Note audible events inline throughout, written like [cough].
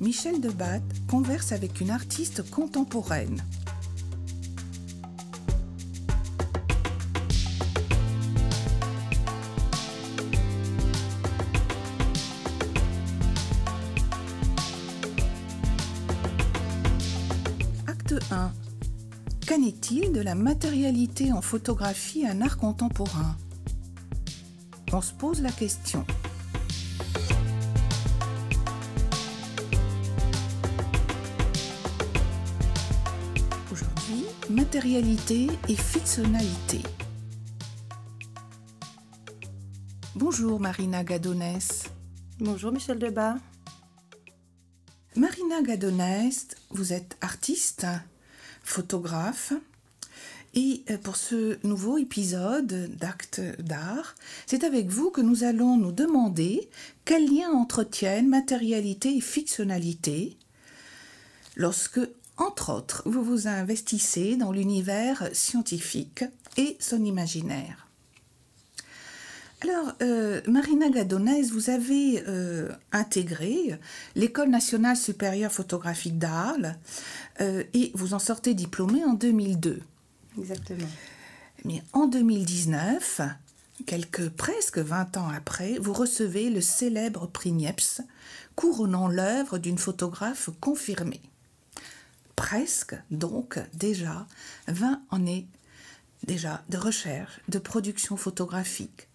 Michel Debatte converse avec une artiste contemporaine. Acte 1. Qu'en est-il de la matérialité en photographie un art contemporain? On se pose la question. Matérialité et fictionnalité. Bonjour Marina Gadonès. Bonjour Michel Debat. Marina Gadonès, vous êtes artiste, photographe. Et euh, pour ce nouveau épisode d'Actes d'art, c'est avec vous que nous allons nous demander quel lien entretiennent matérialité et fictionnalité lorsque, entre autres, vous vous investissez dans l'univers scientifique et son imaginaire. Alors, euh, Marina Gadonès, vous avez euh, intégré l'École nationale supérieure photographique d'Arles euh, et vous en sortez diplômée en 2002. Exactement. Mais en 2019, quelques presque 20 ans après, vous recevez le célèbre prix Niepce, couronnant l'œuvre d'une photographe confirmée. Presque, donc, déjà 20 années déjà de recherche, de production photographique.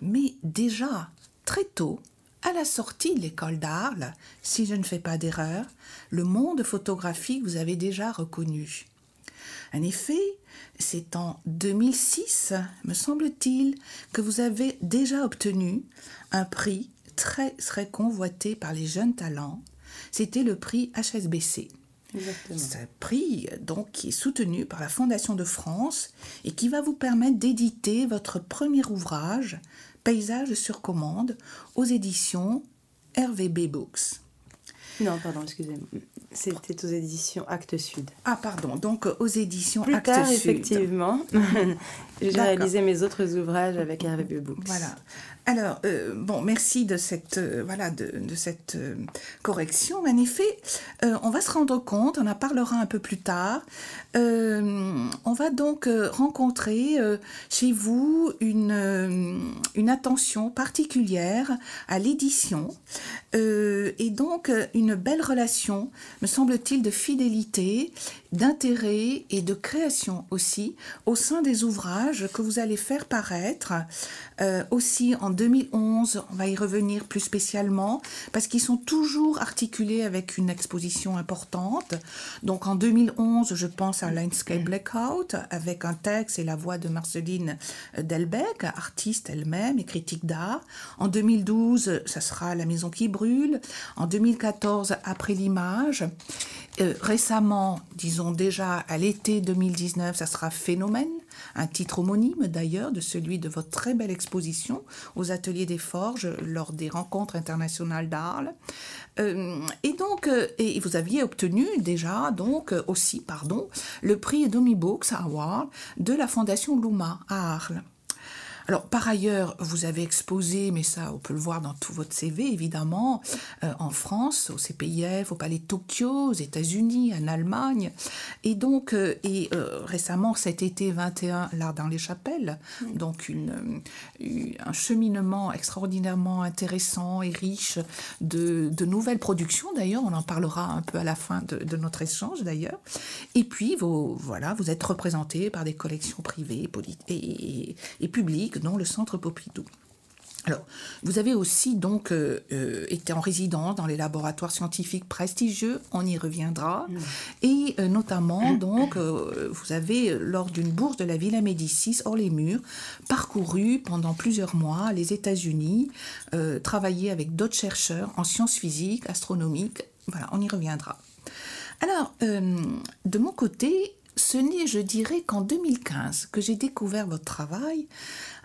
Mais déjà, très tôt, à la sortie de l'école d'Arles, si je ne fais pas d'erreur, le monde photographique vous avez déjà reconnu. En effet, c'est en 2006, me semble-t-il, que vous avez déjà obtenu un prix très très convoité par les jeunes talents. C'était le prix HSBC. Exactement. Ce prix, donc, qui est soutenu par la Fondation de France et qui va vous permettre d'éditer votre premier ouvrage, Paysages sur commande, aux éditions RVB Books. Non, pardon, excusez-moi. C'était aux éditions Actes Sud. Ah, pardon, donc aux éditions Plus Actes tard, Sud. effectivement, [laughs] j'ai réalisé mes autres ouvrages avec RVB Books. Voilà. Alors, euh, bon, merci de cette, euh, voilà, de, cette euh, correction. En effet, on va se rendre compte, on en parlera un peu plus tard. On va donc rencontrer chez vous une, une attention particulière à l'édition et donc une belle relation, me semble-t-il, de fidélité, d'intérêt et de création aussi au sein des ouvrages que vous allez faire paraître. Aussi en 2011, on va y revenir plus spécialement parce qu'ils sont toujours articulés avec une exposition importante. Donc en 2011, je pense à Landscape Blackout avec un texte et la voix de Marceline Delbecq, artiste elle-même et critique d'art. En 2012, ça sera La maison qui brûle. En 2014, Après l'image. Euh, récemment, disons déjà à l'été 2019, ça sera Phénomène, un titre homonyme d'ailleurs de celui de votre très belle exposition aux Ateliers des Forges lors des rencontres internationales d'Arles. Euh, et donc, euh, et vous aviez obtenu déjà donc euh, aussi, pardon, le prix Domi Books Award de la Fondation Luma à Arles. Alors, par ailleurs, vous avez exposé, mais ça, on peut le voir dans tout votre CV, évidemment, euh, en France, au CPIF, au Palais de Tokyo, aux États-Unis, en Allemagne. Et donc, euh, et euh, récemment, cet été 21, l'Art dans les chapelles. Donc, une, une- un cheminement extraordinairement intéressant et riche de, de nouvelles productions, d'ailleurs. On en parlera un peu à la fin de, de notre échange, d'ailleurs. Et puis, vos, voilà, vous êtes représenté par des collections privées poli- et, et- et publiques, dont le Centre Pompidou. Alors, vous avez aussi donc euh, euh, été en résidence dans les laboratoires scientifiques prestigieux, on y reviendra, et euh, notamment donc vous avez lors d'une bourse de la Villa Médicis hors les murs parcouru pendant plusieurs mois les États-Unis, travaillé avec d'autres chercheurs en sciences physiques, astronomiques, voilà, on y reviendra. Alors, de mon côté, ce n'est, je dirais, qu'en 2015 que j'ai découvert votre travail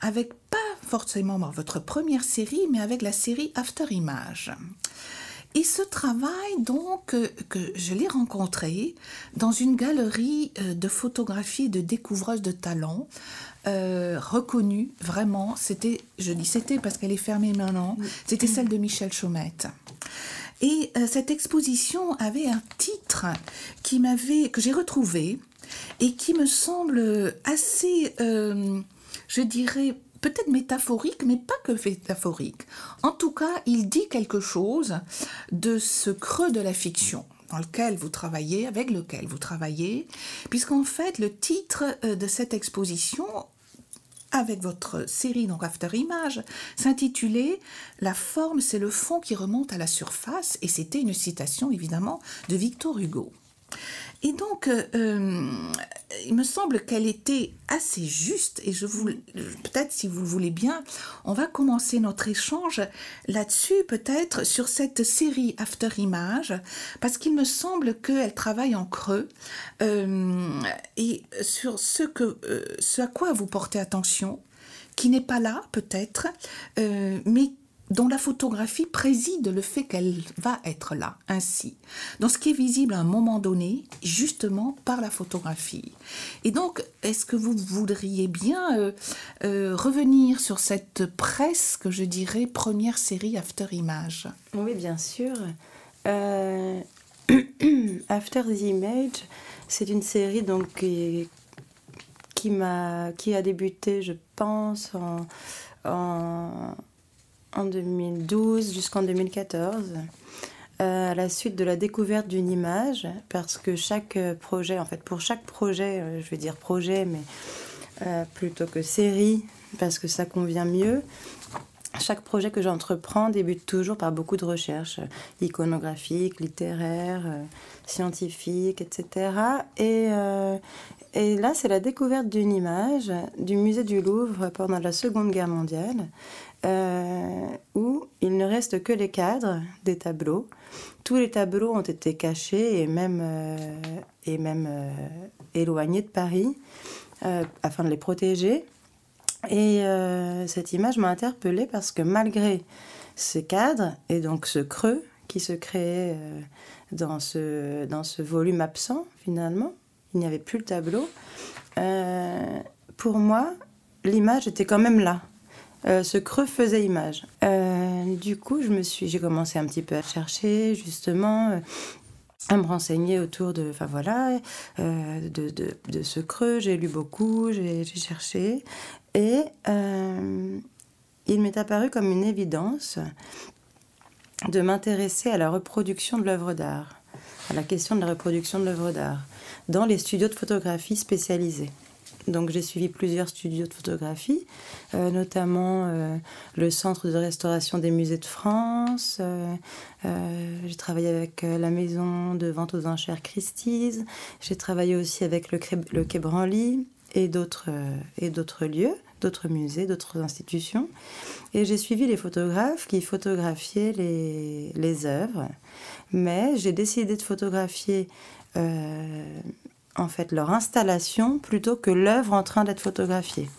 avec pas forcément votre première série, mais avec la série After Image. Et ce travail, donc, euh, que je l'ai rencontré dans une galerie euh, de photographie et de découvreuse de talents, euh, reconnue vraiment. C'était, je dis c'était parce qu'elle est fermée maintenant, c'était celle de Michel Chaumette. Et euh, cette exposition avait un titre qui m'avait, que j'ai retrouvé et qui me semble assez, euh, je dirais, peut-être métaphorique, mais pas que métaphorique. En tout cas, il dit quelque chose de ce creux de la fiction dans lequel vous travaillez, avec lequel vous travaillez, puisqu'en fait, le titre euh, de cette exposition avec votre série donc After Image s'intitulait La forme, c'est le fond qui remonte à la surface et c'était une citation évidemment de Victor Hugo. Et donc, euh, euh, il me semble qu'elle était assez juste, et je vous, peut-être si vous le voulez bien, on va commencer notre échange là-dessus, peut-être sur cette série After Image, parce qu'il me semble qu'elle travaille en creux, euh, et sur ce, que, ce à quoi vous portez attention, qui n'est pas là peut-être, mais dont la photographie préside le fait qu'elle va être là, ainsi, dans ce qui est visible à un moment donné, justement par la photographie. Et donc, est-ce que vous voudriez bien euh, euh, revenir sur cette presque, je dirais, première série After Image? Oui, bien sûr. Euh, [clears throat] After the Image, c'est une série donc qui, a, qui a débuté, je pense, en, en en 2012 jusqu'en 2014, euh, à la suite de la découverte d'une image, parce que chaque projet, en fait, pour chaque projet, euh, je vais dire projet, mais euh, plutôt que série, parce que ça convient mieux, chaque projet que j'entreprends débute toujours par beaucoup de recherches iconographiques, littéraires, scientifiques, etc. Et, et là, c'est la découverte d'une image du musée du Louvre pendant la Seconde Guerre mondiale, euh, où il ne reste que les cadres des tableaux. Tous les tableaux ont été cachés et même, euh, et même euh, éloignés de Paris afin de les protéger. Et cette image m'a interpellée parce que malgré ces cadres et donc ce creux qui se créait dans, ce, dans ce volume absent finalement, il n'y avait plus le tableau, pour moi, l'image était quand même là. Euh, ce creux faisait image. Euh, du coup, je me suis, j'ai commencé un petit peu à chercher justement, euh, à me renseigner autour de, enfin voilà, de, ce creux. J'ai lu beaucoup, j'ai cherché, et il m'est apparu comme une évidence de m'intéresser à la reproduction de l'œuvre d'art, à la question de la reproduction de l'œuvre d'art, dans les studios de photographie spécialisés. Donc j'ai suivi plusieurs studios de photographie, euh, notamment euh, le Centre de restauration des musées de France. Euh, j'ai travaillé avec la maison de vente aux enchères Christie's. J'ai travaillé aussi avec le, le Quai Branly et d'autres lieux, d'autres musées, d'autres institutions. Et j'ai suivi les photographes qui photographiaient les, les œuvres. Mais j'ai décidé de photographier en fait leur installation plutôt que l'œuvre en train d'être photographiée.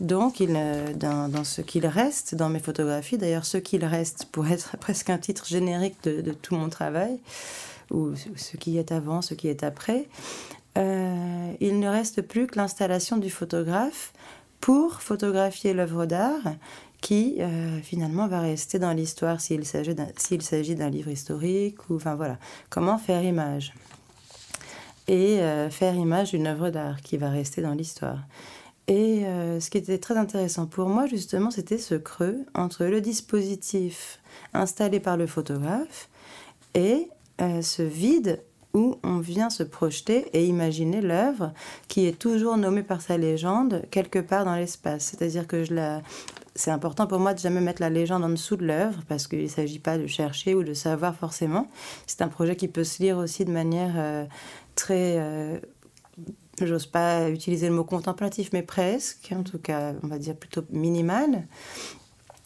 Donc, il, euh, dans, ce qu'il reste, dans mes photographies, d'ailleurs, ce qu'il reste pour être [laughs] presque un titre générique de, tout mon travail, ou ce qui est avant, ce qui est après, euh, il ne reste plus que l'installation du photographe pour photographier l'œuvre d'art qui euh, finalement va rester dans l'histoire s'il s'agit d'un livre historique ou enfin voilà comment faire image? Et euh, faire image d'une œuvre d'art qui va rester dans l'histoire. Et euh, ce qui était très intéressant pour moi, justement, c'était ce creux entre le dispositif installé par le photographe et euh, ce vide où on vient se projeter et imaginer l'œuvre qui est toujours nommée par sa légende quelque part dans l'espace. C'est-à-dire que je la... c'est important pour moi de jamais mettre la légende en dessous de l'œuvre parce qu'il ne s'agit pas de chercher ou de savoir forcément. C'est un projet qui peut se lire aussi de manière très euh, j'ose pas utiliser le mot contemplatif, mais presque, en tout cas, on va dire plutôt minimal,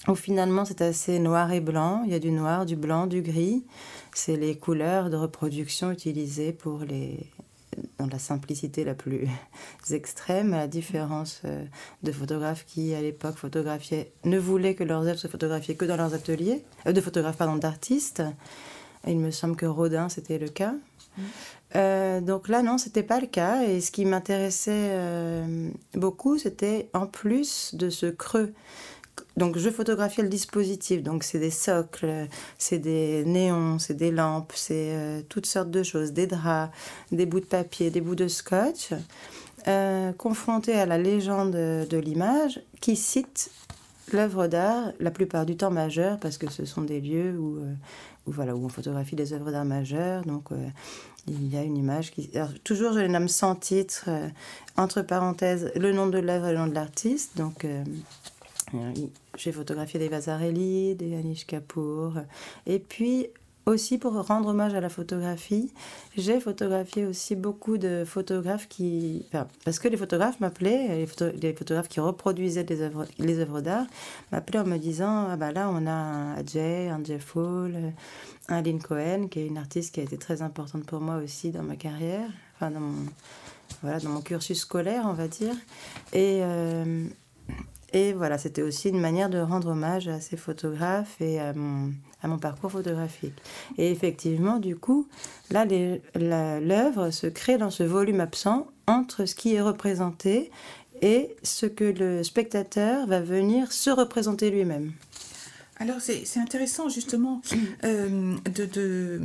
où finalement c'est assez noir et blanc. Il y a du noir, du blanc, du gris. C'est les couleurs de reproduction utilisées pour les dans la simplicité la plus [laughs] extrême, à la différence euh, de photographes qui, à l'époque, photographiaient, ne voulaient que leurs œuvres soient photographiées que dans leurs ateliers, euh, de photographes, pardon, d'artistes. Il me semble que Rodin, c'était le cas. Euh, donc là, non, c'était pas le cas. Et ce qui m'intéressait euh, beaucoup, c'était en plus de ce creux. Donc je photographiais le dispositif. Donc c'est des socles, c'est des néons, c'est des lampes, c'est euh, toutes sortes de choses, des draps, des bouts de papier, des bouts de scotch, confrontés à la légende de l'image qui cite l'œuvre d'art, la plupart du temps majeure, parce que ce sont des lieux où, où, voilà, où on photographie des œuvres d'art majeures. Donc il y a une image qui. toujours, je les nomme sans titre, euh, entre parenthèses, le nom de l'œuvre et le nom de l'artiste. Donc, euh, j'ai photographié des Vasarely, des Anish Kapoor. Et puis, aussi pour rendre hommage à la photographie, j'ai photographié aussi beaucoup de photographes qui. parce que les photographes m'appelaient, les, photographes qui reproduisaient des œuvres, les œuvres d'art, m'appelaient en me disant Ah bah là, on a un Ajay, un Jeff Hall, un Lynn Cohen, qui est une artiste qui a été très importante pour moi aussi dans ma carrière, enfin dans mon, voilà, dans mon cursus scolaire, on va dire. Et. Euh, et voilà, c'était aussi une manière de rendre hommage à ces photographes et à mon, à mon parcours photographique. Et effectivement, du coup, là, l'œuvre se crée dans ce volume absent entre ce qui est représenté et ce que le spectateur va venir se représenter lui-même. Alors c'est intéressant justement [clears throat] euh, de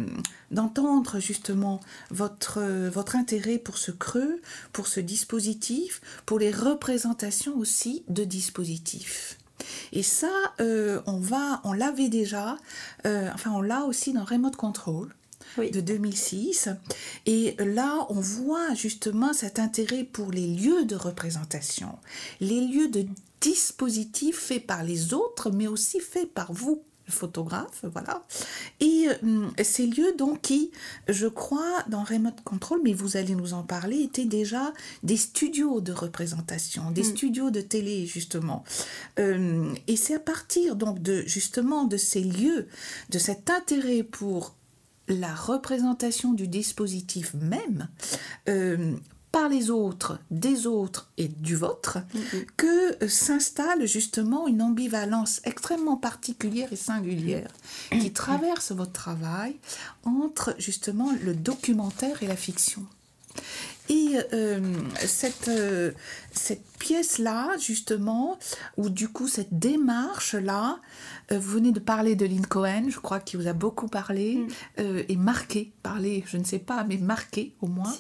d'entendre justement votre, votre intérêt pour ce creux, pour ce dispositif, pour les représentations aussi de dispositifs. Et ça, euh, on va, on l'avait déjà, euh, enfin on l'a aussi dans Remote Control. de 2006. Et là, on voit justement cet intérêt pour les lieux de représentation, les lieux de dispositifs faits par les autres, mais aussi faits par vous photographe, voilà. Et euh, ces lieux, donc, qui, je crois, dans Remote Control, mais vous allez nous en parler, étaient déjà des studios de représentation, des mm. studios de télé, justement. Euh, et c'est à partir, donc, de, justement, de ces lieux, de cet intérêt pour la représentation du dispositif même, euh, par les autres, des autres et du vôtre, mm-hmm. que s'installe justement une ambivalence extrêmement particulière et singulière qui traverse votre travail entre justement le documentaire et la fiction. Et euh, cette, euh, cette pièce-là, justement, ou du coup cette démarche-là, euh, vous venez de parler de Lynn Cohen, je crois qu'il vous a beaucoup parlé, mm. euh, et marqué, parlé, je ne sais pas, mais marqué au moins.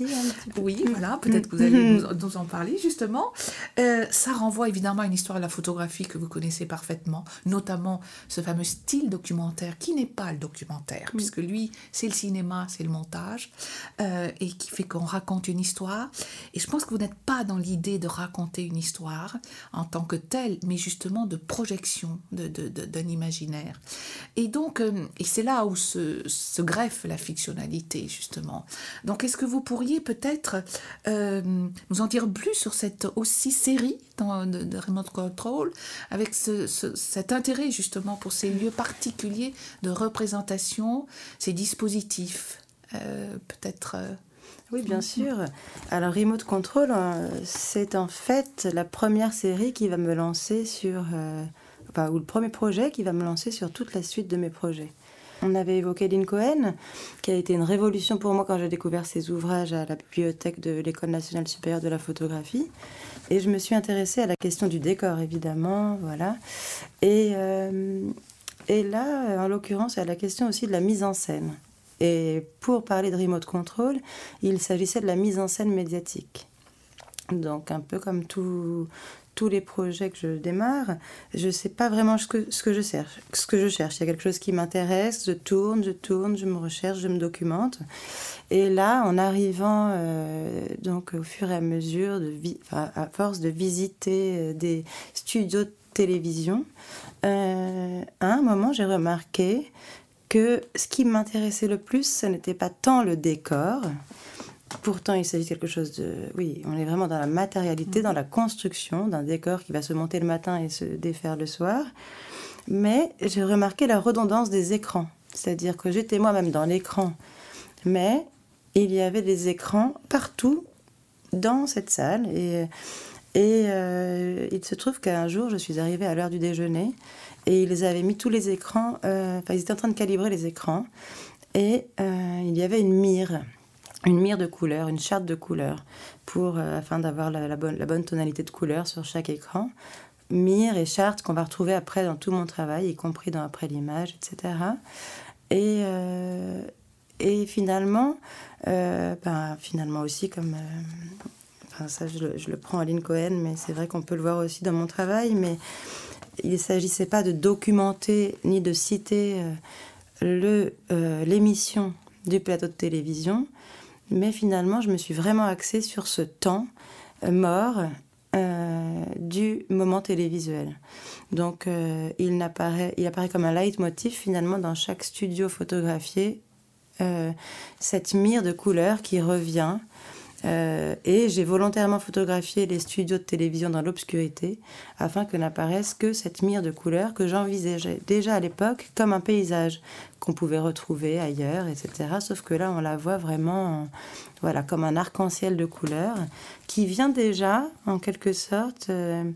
Oui, voilà, peut-être que vous allez mm. nous, en parler justement. Euh, ça renvoie évidemment à une histoire de la photographie que vous connaissez parfaitement, notamment ce fameux style documentaire qui n'est pas le documentaire, mm. puisque lui, c'est le cinéma, c'est le montage, et qui fait qu'on raconte une histoire. Et je pense que vous n'êtes pas dans l'idée de raconter une histoire en tant que telle, mais justement de projection d'un de, imaginaire. Et donc, euh, et c'est là où se, se, greffe la fictionnalité, justement. Donc, est-ce que vous pourriez peut-être euh, nous en dire plus sur cette aussi série dans, de, Remote Control, avec ce, cet intérêt, justement, pour ces lieux particuliers de représentation, ces dispositifs euh, Peut-être. Oui, bien sûr. Alors, Remote Control, c'est en fait la première série qui va me lancer sur ou le premier projet qui va me lancer sur toute la suite de mes projets. On avait évoqué Lynn Cohen, qui a été une révolution pour moi quand j'ai découvert ses ouvrages à la bibliothèque de l'École nationale supérieure de la photographie. Et je me suis intéressée à la question du décor, évidemment, voilà. Et, euh, et là, en l'occurrence, à la question aussi de la mise en scène. Et pour parler de remote control, il s'agissait de la mise en scène médiatique. Donc un peu comme tout, tous les projets que je démarre, je ne sais pas vraiment ce que, ce que je cherche. Ce que je cherche, il y a quelque chose qui m'intéresse, je tourne, je tourne, je me recherche, je me documente. Et là, en arrivant, euh, donc au fur et à mesure, de à force de visiter euh, des studios de télévision, euh, à un moment, j'ai remarqué que ce qui m'intéressait le plus, ce n'était pas tant le décor, Pourtant, il s'agit de quelque chose de... Oui, on est vraiment dans la matérialité, dans la construction d'un décor qui va se monter le matin et se défaire le soir. Mais j'ai remarqué la redondance des écrans. C'est-à-dire que j'étais moi-même dans l'écran, mais il y avait des écrans partout dans cette salle. Et, et euh, il se trouve qu'un jour, je suis arrivée à l'heure du déjeuner et ils avaient mis tous les écrans, euh, enfin, ils étaient en train de calibrer les écrans. Et euh, il y avait une mire, une mire de couleur, une charte de couleur, pour, euh, afin d'avoir la, bonne, tonalité de couleur sur chaque écran. Mire et charte qu'on va retrouver après dans tout mon travail, y compris dans après l'image, etc. Et, et finalement, ben, finalement aussi comme ça je le, je le, prends à Lynn Cohen, mais c'est vrai qu'on peut le voir aussi dans mon travail, mais il ne s'agissait pas de documenter ni de citer le, euh, l'émission du plateau de télévision, mais finalement, je me suis vraiment axée sur ce temps euh, mort euh, du moment télévisuel. Donc, il, apparaît, il apparaît comme un leitmotiv finalement dans chaque studio photographié, cette mire de couleurs qui revient euh, et j'ai volontairement photographié les studios de télévision dans l'obscurité afin que n'apparaisse que cette mire de couleurs que j'envisageais déjà à l'époque comme un paysage qu'on pouvait retrouver ailleurs, etc. Sauf que là, on la voit vraiment voilà, comme un arc-en-ciel de couleurs qui vient déjà, en quelque sorte, euh,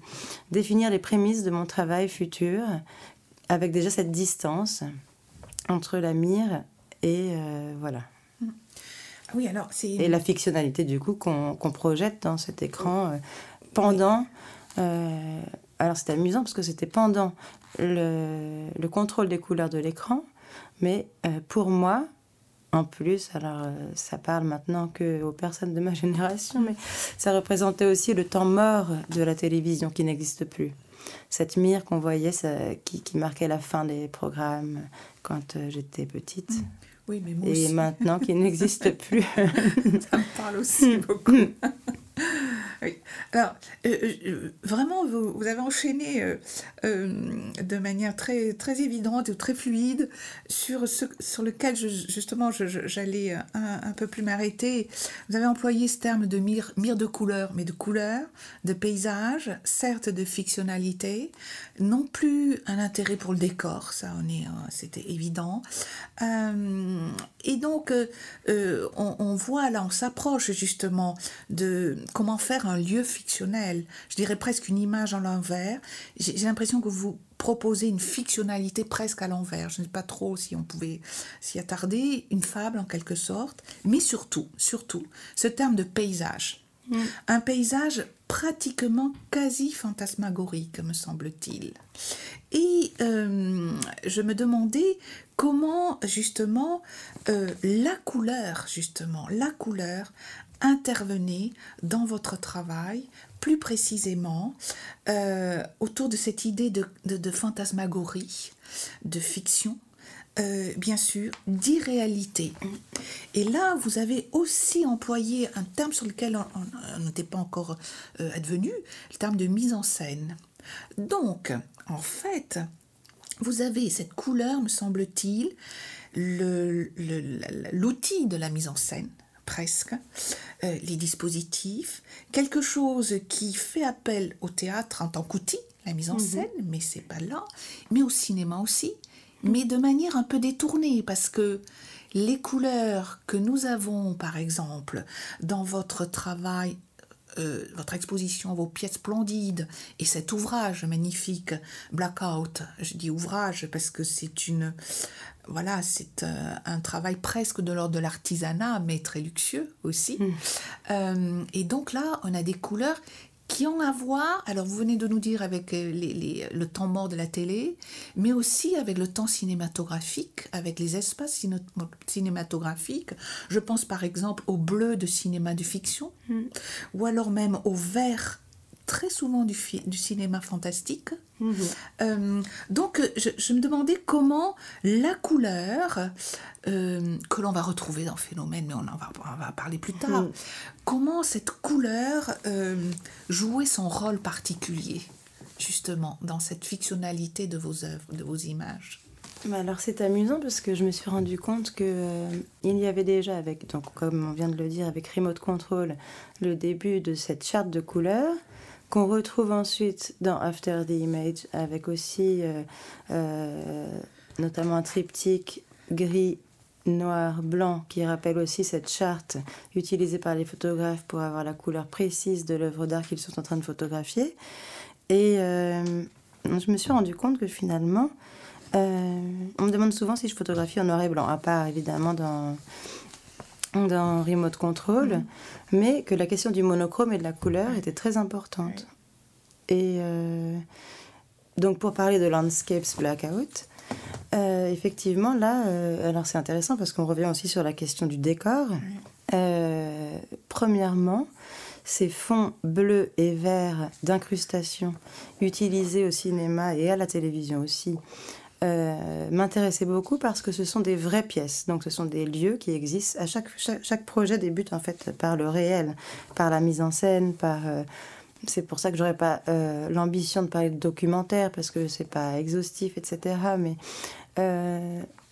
définir les prémices de mon travail futur avec déjà cette distance entre la mire et euh, voilà. Oui, alors c'est... Et la fictionnalité, du coup, qu'on projette dans cet écran euh, pendant... Euh, alors, c'est amusant parce que c'était pendant le, le, contrôle des couleurs de l'écran, mais euh, pour moi, en plus, alors ça parle maintenant que aux personnes de ma [laughs] génération, mais ça représentait aussi le temps mort de la télévision qui n'existe plus. Cette mire qu'on voyait, ça, qui, qui, marquait la fin des programmes quand j'étais petite. Oui, mais Et maintenant qu'il n'existe [laughs] plus. Ça me parle aussi beaucoup. [laughs] Alors, euh, euh, vraiment, vous, avez enchaîné euh, de manière très, très évidente très fluide sur sur lequel, justement, j'allais un, peu plus m'arrêter. Vous avez employé ce terme de mire, mire de couleur, mais de couleur, de paysage, certes de fictionnalité, non plus un intérêt pour le décor, ça, est, c'était évident. et donc, on, on voit là, on s'approche justement de comment faire un lieu fictionnel, je dirais presque une image en l'envers. J'ai l'impression que vous proposez une fictionnalité presque à l'envers. Je ne sais pas trop si on pouvait s'y attarder, une fable en quelque sorte, mais surtout, surtout, ce terme de paysage. Mm. Un paysage pratiquement quasi fantasmagorique, me semble-t-il. Et euh, je me demandais comment justement euh, la couleur, justement, la couleur intervenez dans votre travail plus précisément euh, autour de cette idée de, fantasmagorie, de fiction, euh, bien sûr, d'irréalité. Et là, vous avez aussi employé un terme sur lequel on n'était pas encore euh, advenu, le terme de mise en scène. Donc, en fait, vous avez cette couleur, me semble-t-il, l'outil de la mise en scène, presque, euh, les dispositifs, quelque chose qui fait appel au théâtre en tant qu'outil, la mise en mhm. scène, mais c'est pas là, mais au cinéma aussi, mais de manière un peu détournée, parce que les couleurs que nous avons, par exemple, dans votre travail euh, votre exposition, vos pièces splendides et cet ouvrage magnifique, Blackout. Je dis ouvrage parce que c'est une, voilà, c'est euh, un travail presque de l'ordre de l'artisanat, mais très luxueux aussi. Mm. Euh, et donc là, on a des couleurs qui ont à voir, alors vous venez de nous dire avec euh, les, le temps mort de la télé, mais aussi avec le temps cinématographique, avec les espaces cinématographiques. Je pense par exemple au bleu de cinéma de fiction, mm. ou alors même au vert très souvent du, du cinéma fantastique. Mhm. Euh, donc, je, me demandais comment la couleur, euh, que l'on va retrouver dans phénomène, mais on en va, on va parler plus tard, mhm. comment cette couleur euh, jouait son rôle particulier, justement, dans cette fictionnalité de vos œuvres, de vos images? Alors c'est amusant parce que je me suis rendu compte que il y avait déjà avec donc comme on vient de le dire avec Remote Control le début de cette charte de couleurs qu'on retrouve ensuite dans After the Image, avec aussi euh, euh, notamment un triptyque gris, noir, blanc, qui rappelle aussi cette charte utilisée par les photographes pour avoir la couleur précise de l'œuvre d'art qu'ils sont en train de photographier. Et euh, je me suis rendu compte que finalement, on me demande souvent si je photographie en noir et blanc, à part évidemment dans, dans Remote Control, mm. mais que la question du monochrome et de la couleur était très importante. Et euh, donc pour parler de Landscapes Blackout, euh, effectivement là, alors c'est intéressant parce qu'on revient aussi sur la question du décor. premièrement, ces fonds bleus et verts d'incrustation utilisés au cinéma et à la télévision aussi euh, m'intéressaient beaucoup parce que ce sont des vraies pièces. Donc ce sont des lieux qui existent. À chaque, chaque, projet débute en fait par le réel, par la mise en scène, par... Euh, c'est pour ça que j'aurais pas euh, l'ambition de parler de documentaire parce que c'est pas exhaustif, etc. Mais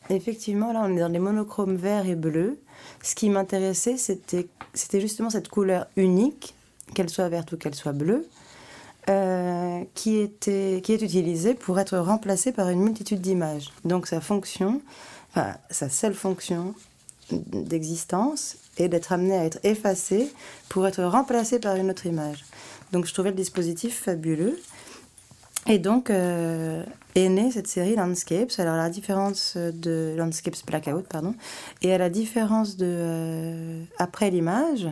effectivement, là, on est dans les monochromes verts et bleus. Ce qui m'intéressait, c'était, c'était justement cette couleur unique, qu'elle soit verte ou qu'elle soit bleue, euh, qui, était, qui est utilisée pour être remplacée par une multitude d'images. Donc sa fonction, enfin, sa seule fonction d'existence est d'être amenée à être effacée pour être remplacée par une autre image. Donc je trouvais le dispositif fabuleux. Et donc euh, est née cette série Landscapes. Alors, à la différence de Landscapes Blackout, pardon, et à la différence de euh, Après l'image,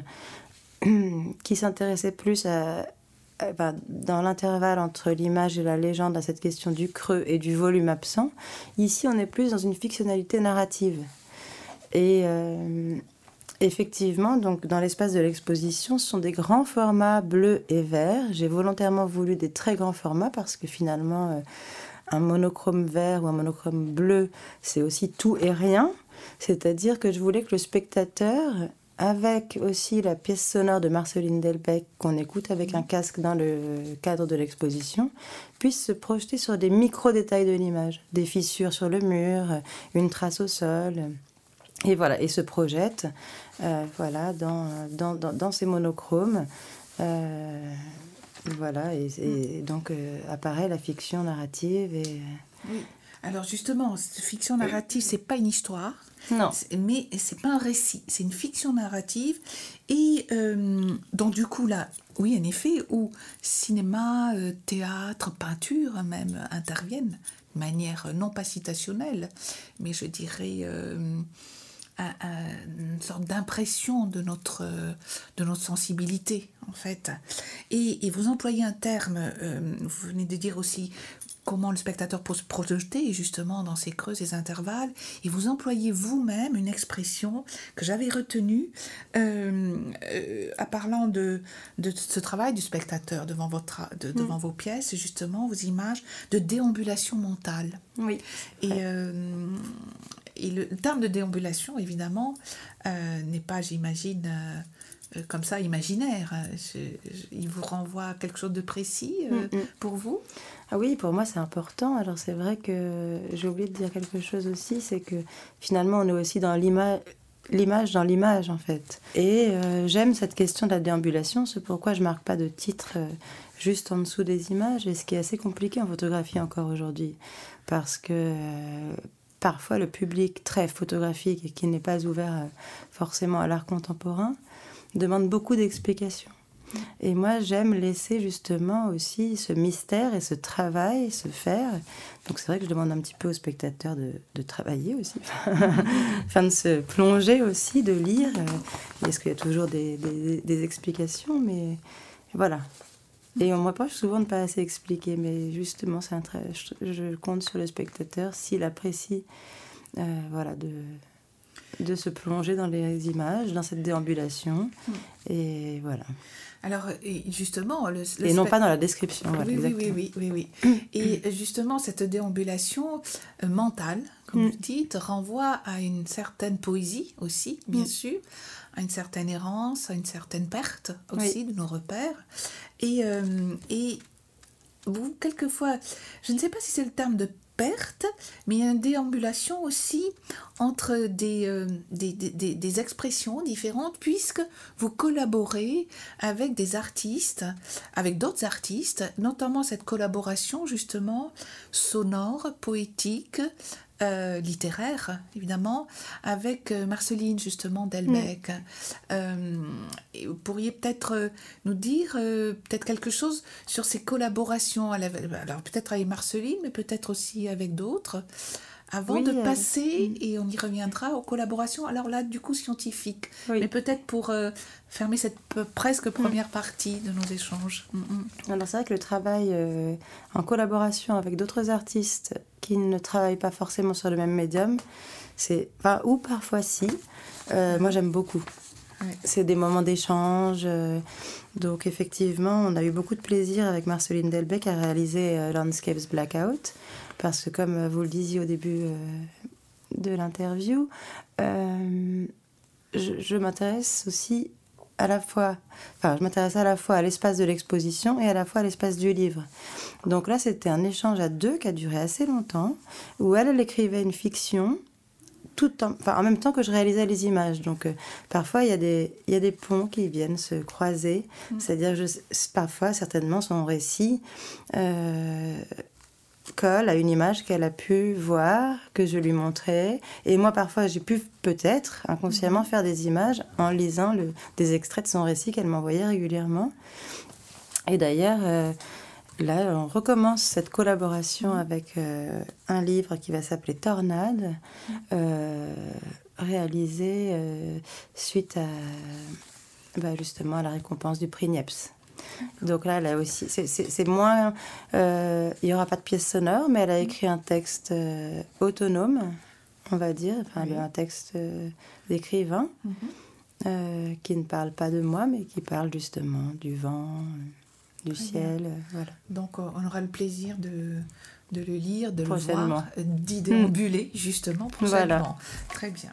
[clears throat] qui s'intéressait plus à, ben, dans l'intervalle entre l'image et la légende à cette question du creux et du volume absent, ici on est plus dans une fictionnalité narrative. Et euh, Effectivement, donc dans l'espace de l'exposition, ce sont des grands formats bleus et verts. J'ai volontairement voulu des très grands formats parce que finalement, euh, un monochrome vert ou un monochrome bleu, c'est aussi tout et rien. C'est-à-dire que je voulais que le spectateur, avec aussi la pièce sonore de Marceline Delbecq qu'on écoute avec un casque dans le cadre de l'exposition, puisse se projeter sur des micro-détails de l'image, des fissures sur le mur, une trace au sol et voilà, et se projette euh, voilà, dans, dans, dans, ces monochromes. Euh, voilà, et, donc euh, apparaît la fiction narrative. Et... Oui. Alors justement, cette fiction narrative, c'est pas une histoire. Non. Mais c'est pas un récit, c'est une fiction narrative. Et donc du coup, là, oui, en effet, où cinéma, théâtre, peinture même interviennent de manière non pas citationnelle, mais je dirais une sorte d'impression de notre, de notre sensibilité, en fait. Et, vous employez un terme, euh, vous venez de dire aussi comment le spectateur peut se projeter justement dans ces creux, ces intervalles, et vous employez vous-même une expression que j'avais retenue euh, euh à parlant de, de ce travail du spectateur devant, votre, de, devant mm. vos pièces, justement, vos images de déambulation mentale. Oui. Et, euh, et le, terme de déambulation, évidemment, euh, n'est pas, j'imagine, euh, comme ça imaginaire. il vous renvoie à quelque chose de précis euh, mm, mm. pour vous? Ah oui, pour moi c'est important. Alors c'est vrai que j'ai oublié de dire quelque chose aussi, c'est que finalement on est aussi dans l'image l'image dans l'image en fait. Et j'aime cette question de la déambulation, c'est pourquoi je marque pas de titre juste en dessous des images, et ce qui est assez compliqué en photographie encore aujourd'hui, parce que parfois le public très photographique et qui n'est pas ouvert euh, forcément à l'art contemporain demande beaucoup d'explications. Et moi, j'aime laisser justement aussi ce mystère et ce travail se faire. Donc c'est vrai que je demande un petit peu aux spectateurs de, travailler aussi, [laughs] enfin de se plonger aussi, de lire. Euh, est-ce qu'il y a toujours des, explications? Mais voilà, et on me reproche souvent de ne pas assez expliquer, mais justement, un je, compte sur le spectateur s'il apprécie euh, voilà, de, de se plonger dans les images, dans cette déambulation. Mm. Et voilà. Alors, justement... Le, et non pas dans la description. oui, oui, oui, oui, oui, [clears throat] Et justement, cette déambulation euh, mentale, comme mm. vous dites, renvoie à une certaine poésie aussi, bien mm. sûr, à une certaine errance, à une certaine perte aussi de nos repères. Et, euh, et vous, quelquefois, je ne sais pas si c'est le terme de mais il y a une déambulation aussi entre des, euh, des, des, des, expressions différentes, puisque vous collaborez avec des artistes, avec d'autres artistes, notamment cette collaboration justement sonore, poétique, euh, littéraire, évidemment, avec euh, Marceline, justement, Delbecq. Euh, et vous pourriez peut-être nous dire peut-être quelque chose sur ces collaborations, alors peut-être avec Marceline, mais peut-être aussi avec d'autres. Avant de passer, et on y reviendra, aux collaborations, alors là, du coup, scientifiques. Mais peut-être pour fermer cette presque mm. première partie de nos échanges. Mm, mm. Alors c'est vrai que le travail euh, en collaboration avec d'autres artistes qui ne travaillent pas forcément sur le même médium, c'est enfin, ou parfois si. Euh, moi j'aime beaucoup. C'est des moments d'échange. Euh, donc effectivement, on a eu beaucoup de plaisir avec Marceline Delbecq à réaliser Landscapes Blackout parce que comme vous le disiez au début de l'interview, je, je m'intéresse aussi à la fois, enfin, je m'intéresse à la fois à l'espace de l'exposition et à la fois à l'espace du livre. Donc là, c'était un échange à deux qui a duré assez longtemps, où elle, elle écrivait une fiction tout en, enfin, en même temps que je réalisais les images. Donc euh, parfois, il y, a des, il y a des ponts qui viennent se croiser. Mmh. C'est-à-dire, parfois, certainement, son récit euh, colle à une image qu'elle a pu voir, que je lui montrais. Et moi, parfois, j'ai pu peut-être inconsciemment mhm. faire des images en lisant le, des extraits de son récit qu'elle m'envoyait régulièrement. Et d'ailleurs, euh, là, on recommence cette collaboration mhm. avec euh, un livre qui va s'appeler Tornade, mhm. euh, réalisé suite à bah, justement à la récompense du prix Niepce. Donc là, là aussi, c'est moins. Euh, il n'y aura pas de pièce sonore, mais elle a écrit un texte euh, autonome, on va dire, enfin, un texte euh, d'écrivain, mhm. qui ne parle pas de moi, mais qui parle justement du vent, du ciel. voilà. Donc on aura le plaisir de, de le lire, de le voir, d'y déambuler, justement, prochainement. Voilà. Très bien.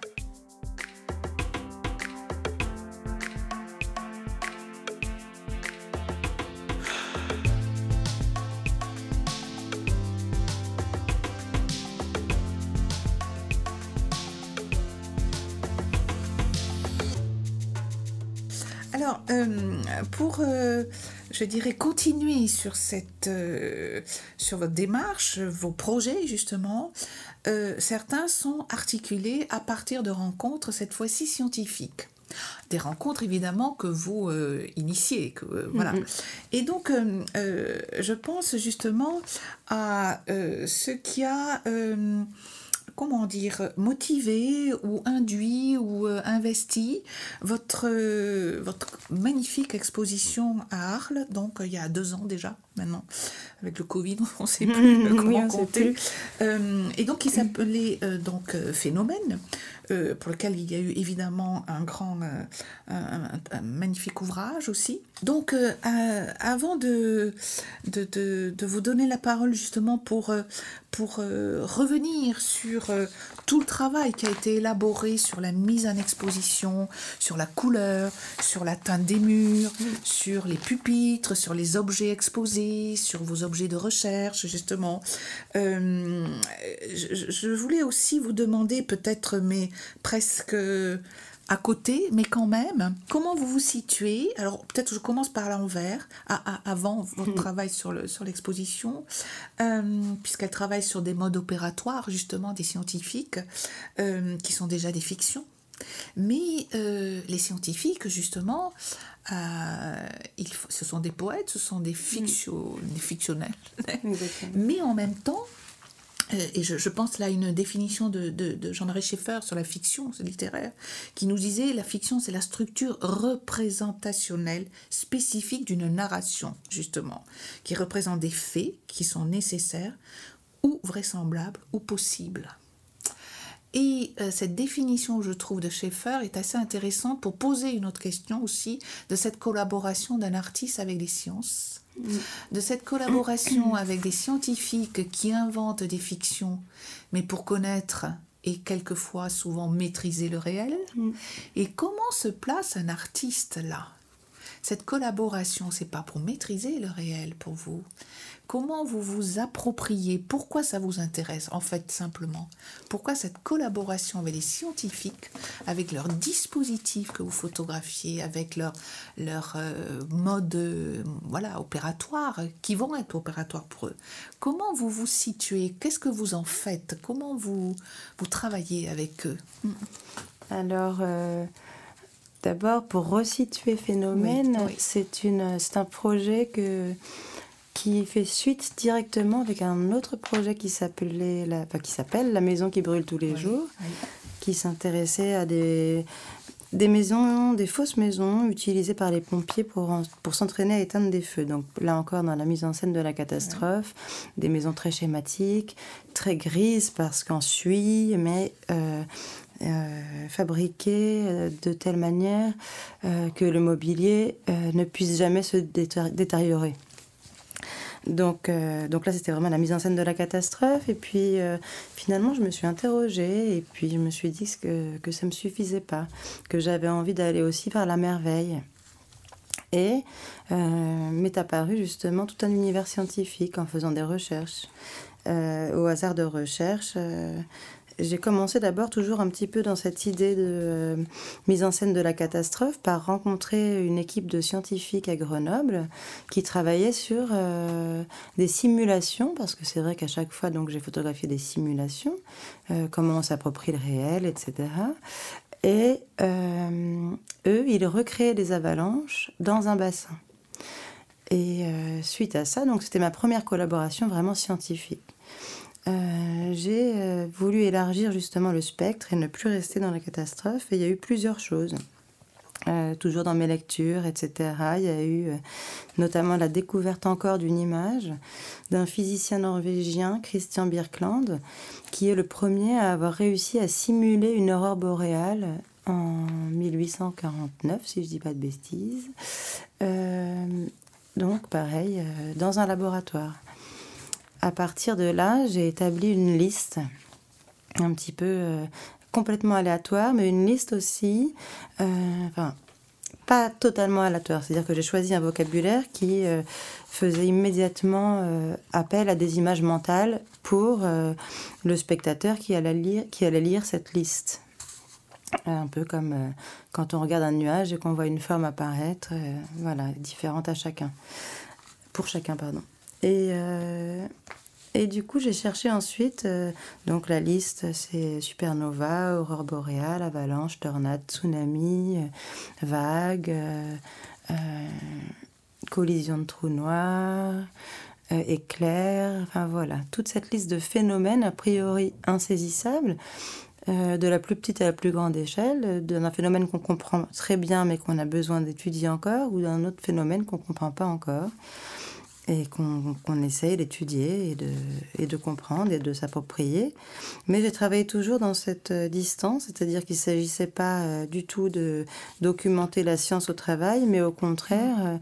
Pour, euh, je dirais, continuer sur, cette, euh, sur votre démarche, vos projets justement, certains sont articulés à partir de rencontres, cette fois-ci scientifiques. Des rencontres évidemment que vous initiez, que, voilà. Mm-hmm. Et donc, je pense justement à ce qui a comment dire, motivé ou induit ou euh, investi euh, votre magnifique exposition à Arles, donc il y a deux ans déjà maintenant. Avec le Covid, on ne sait [laughs] plus comment compter. Euh, et donc, il s'appelait donc Phénomène, pour lequel il y a eu évidemment un grand, un, magnifique ouvrage aussi. Donc, avant de de, de, de, vous donner la parole justement pour, pour revenir sur euh, tout le travail qui a été élaboré sur la mise en exposition, sur la couleur, sur la teinte des murs, sur les pupitres, sur les objets exposés, sur vos objets de recherche, justement. Euh, je, voulais aussi vous demander peut-être, mais presque à côté, mais quand même, comment vous vous situez? Alors peut-être je commence par l'envers, avant votre hmm. travail sur l'exposition, euh, puisqu'elle travaille sur des modes opératoires, justement, des scientifiques, euh, qui sont déjà des fictions. Mais euh, les scientifiques, justement, il ce sont des poètes, ce sont des, fiction, des fictionnels. Mais en même temps, et je, pense là à une définition de, de, Jean-Marie Schaeffer sur la fiction littéraire, qui nous disait la fiction, c'est la structure représentationnelle spécifique d'une narration, justement, qui représente des faits qui sont nécessaires ou vraisemblables ou possibles. Et euh, cette définition, je trouve, de Schaeffer est assez intéressante pour poser une autre question aussi de cette collaboration d'un artiste avec les sciences de cette collaboration avec des scientifiques qui inventent des fictions, mais pour connaître et quelquefois souvent maîtriser le réel. Et comment se place un artiste là? Cette collaboration, c'est pas pour maîtriser le réel pour vous. Comment vous vous appropriez? Pourquoi ça vous intéresse En fait, simplement, pourquoi cette collaboration avec les scientifiques, avec leurs dispositifs que vous photographiez, avec leur, leur euh, mode euh, voilà, opératoire, qui vont être opératoires pour eux? Comment vous vous situez? Qu'est-ce que vous en faites? Comment vous, vous travaillez avec eux? Alors, euh, d'abord, pour resituer Phénomène, c'est un projet que qui fait suite directement avec un autre projet qui s'appelait la, qui s'appelle La maison qui brûle tous les jours, qui s'intéressait à des, des maisons, des fausses maisons utilisées par les pompiers pour, pour s'entraîner à éteindre des feux. Donc là encore, dans la mise en scène de la catastrophe, des maisons très schématiques, très grises parce qu'en suie, mais euh, euh, fabriquées euh, de telle manière que le mobilier ne puisse jamais se détériorer. Donc, euh, donc là, c'était vraiment la mise en scène de la catastrophe. Et puis, euh, finalement, je me suis interrogée et puis je me suis dit que, que ça ne me suffisait pas, que j'avais envie d'aller aussi vers la merveille. Et euh, m'est apparu justement tout un univers scientifique en faisant des recherches. au hasard de recherche, j'ai commencé d'abord toujours un petit peu dans cette idée de euh, mise en scène de la catastrophe par rencontrer une équipe de scientifiques à Grenoble qui travaillait sur euh, des simulations, parce que c'est vrai qu'à chaque fois donc j'ai photographié des simulations, euh, comment on s'approprie le réel, etc. Et eux, ils recréaient des avalanches dans un bassin. Et suite à ça, donc c'était ma première collaboration vraiment scientifique. Euh, j'ai euh, voulu élargir justement le spectre et ne plus rester dans la catastrophe. Et il y a eu plusieurs choses. Euh, toujours dans mes lectures, etc. Il y a eu notamment la découverte encore d'une image d'un physicien norvégien, Christian Birkland, qui est le premier à avoir réussi à simuler une aurore boréale en 1849, si je ne dis pas de bêtises. donc, pareil, dans un laboratoire à partir de là, j'ai établi une liste un petit peu euh, complètement aléatoire, mais une liste aussi, euh, enfin, pas totalement aléatoire. C'est-à-dire que j'ai choisi un vocabulaire qui euh, faisait immédiatement appel à des images mentales pour le spectateur qui allait lire, qui allait lire cette liste. Un peu comme quand on regarde un nuage et qu'on voit une forme apparaître, voilà, différente à chacun. Pour chacun, pardon. Et, euh, et du coup, j'ai cherché ensuite, euh, donc la liste, c'est supernova, aurore boréale, avalanche, tornade, tsunami, euh, vague, collision de trous noirs, éclair, enfin voilà, toute cette liste de phénomènes a priori insaisissables. de la plus petite à la plus grande échelle, d'un phénomène qu'on comprend très bien mais qu'on a besoin d'étudier encore, ou d'un autre phénomène qu'on ne comprend pas encore et qu'on essaye d'étudier et de, et de comprendre et de s'approprier. Mais j'ai travaillé toujours dans cette euh, distance, c'est-à-dire qu'il ne s'agissait pas euh, du tout de documenter la science au travail, mais au contraire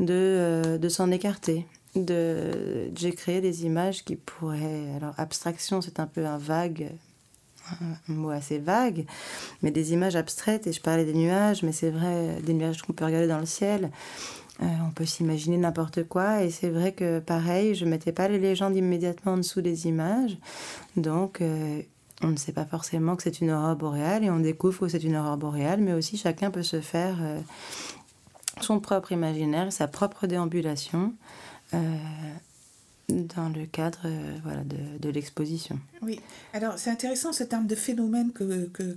euh, de, de s'en écarter. J'ai créé des images qui pourraient... Alors abstraction, c'est un peu un vague un mot assez vague, mais des images abstraites, et je parlais des nuages, mais c'est vrai, des nuages qu'on peut regarder dans le ciel, euh, on peut s'imaginer n'importe quoi et c'est vrai que pareil, je mettais pas les légendes immédiatement en dessous des images. Donc euh, on ne sait pas forcément que c'est une aurore boréale et on découvre que c'est une aurore boréale, mais aussi chacun peut se faire euh, son propre imaginaire, sa propre déambulation dans le cadre voilà, de, l'exposition. Oui, alors c'est intéressant ce terme de phénomène que, que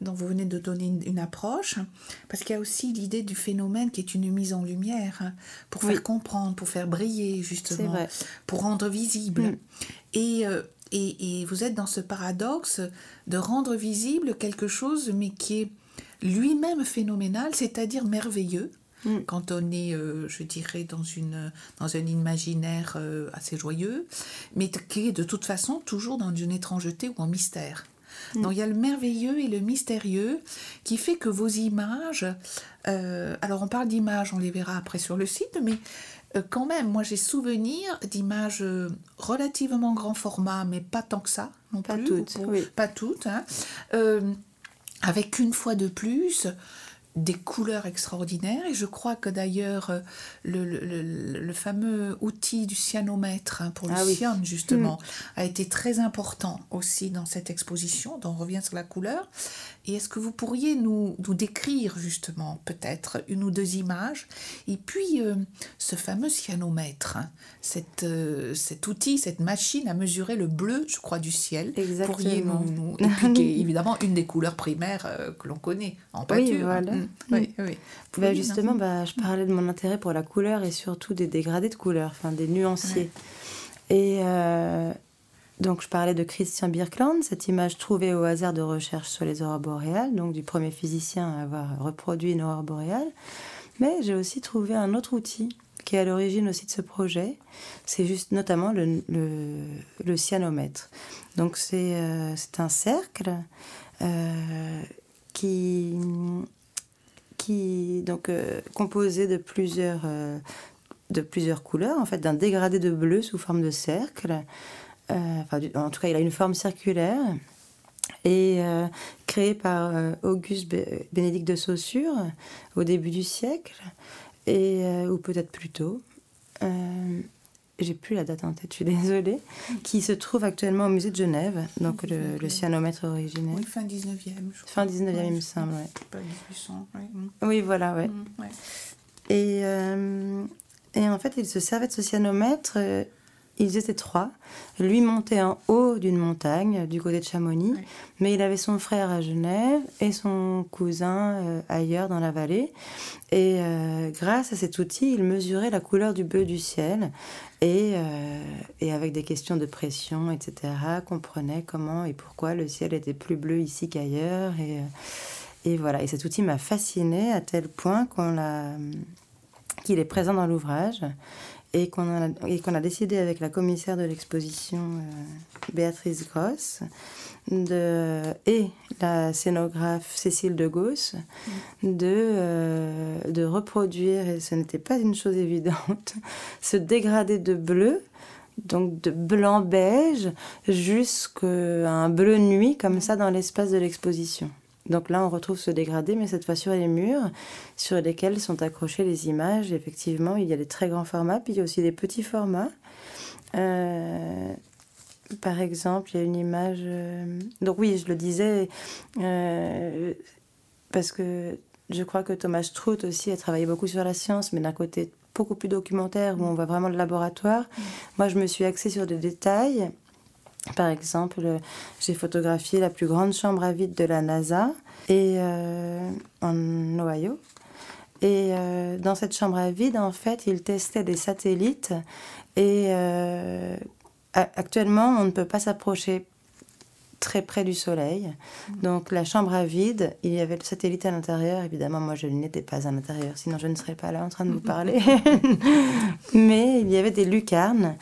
dont vous venez de donner une, approche, parce qu'il y a aussi l'idée du phénomène qui est une mise en lumière, hein, pour faire comprendre, pour faire briller, justement, pour rendre visible. Mm. Et, euh, et, et, vous êtes dans ce paradoxe de rendre visible quelque chose, mais qui est lui-même phénoménal, c'est-à-dire merveilleux. Mm. Quand on est, euh, je dirais, dans, une, dans un imaginaire euh, assez joyeux, mais qui est de toute façon toujours dans une étrangeté ou en mystère. Mm. Donc il y a le merveilleux et le mystérieux qui fait que vos images, euh, alors on parle d'images, on les verra après sur le site, mais euh, quand même, moi j'ai souvenir d'images euh, relativement grand format, mais pas tant que ça non pas plus. Toutes, Pas toutes, hein. avec une fois de plus des couleurs extraordinaires. Et je crois que d'ailleurs euh, le, le, le, fameux outil du cyanomètre hein, pour le ah justement mm. a été très important aussi dans cette exposition. Dont on revient sur la couleur et est-ce que vous pourriez nous, nous décrire justement peut-être une ou deux images et puis euh, ce fameux cyanomètre hein, cette, euh, cet outil cette machine à mesurer le bleu je crois du ciel Exactement. pourriez nous, [laughs] expliquer évidemment une des couleurs primaires que l'on connaît en peinture oui, voilà. Mm. Oui, oui. Bah, justement, bah, je parlais de mon intérêt pour la couleur et surtout des dégradés de couleurs, enfin des nuanciers. Et euh, donc je parlais de Christian Birkeland, cette image trouvée au hasard de recherche sur les aurores boréales, donc du premier physicien à avoir reproduit une aurore boréale. Mais j'ai aussi trouvé un autre outil qui est à l'origine aussi de ce projet. C'est juste notamment le, cyanomètre. Donc c'est euh, un cercle euh, qui qui donc euh, composé de plusieurs de plusieurs couleurs en fait d'un dégradé de bleu sous forme de cercle. Euh, enfin, en tout cas, il a une forme circulaire et créé par Auguste Bénédicte de Saussure au début du siècle et ou peut-être plus tôt j'ai plus la date en tête, je suis désolée, qui se trouve actuellement au musée de Genève, donc le, le cyanomètre originel. Oui, fin 19e. Je fin 19e, il me semble, oui. Pas 1800, oui. Oui, voilà, ouais. Mm, ouais. Et, euh, et en fait, il se servait de ce cyanomètre euh, ils étaient trois. Lui montait en haut d'une montagne du côté de Chamonix, mais il avait son frère à Genève et son cousin euh, ailleurs dans la vallée. Et euh, grâce à cet outil, il mesurait la couleur du bleu du ciel et, euh, et avec des questions de pression, etc., comprenait comment et pourquoi le ciel était plus bleu ici qu'ailleurs. Et, et voilà, et cet outil m'a fasciné à tel point qu'on qu'il est présent dans l'ouvrage et qu'on a, décidé avec la commissaire de l'exposition euh, Béatrice Gross de, et la scénographe Cécile de Gauss de, euh, de reproduire, et ce n'était pas une chose évidente, [laughs] ce dégradé de bleu donc de blanc beige jusqu'à un bleu nuit comme ça dans l'espace de l'exposition. Donc là, on retrouve ce dégradé, mais cette fois sur les murs, sur lesquels sont accrochées les images. Effectivement, il y a des très grands formats, puis il y a aussi des petits formats. Euh, par exemple, il y a une image. Euh, donc oui, je le disais euh, parce que je crois que Thomas Struth aussi a travaillé beaucoup sur la science, mais d'un côté beaucoup plus documentaire où on voit vraiment le laboratoire. Mm. Moi, je me suis axée sur des détails par exemple, j'ai photographié la plus grande chambre à vide de la NASA et, euh, en Ohio. Et euh, dans cette chambre à vide, en fait, ils testaient des satellites. Et euh, actuellement, on ne peut pas s'approcher très près du Soleil. Donc la chambre à vide, il y avait le satellite à l'intérieur. Évidemment, moi, je n'étais pas à l'intérieur, sinon je ne serais pas là en train de vous [laughs] parler. [laughs] Mais il y avait des lucarnes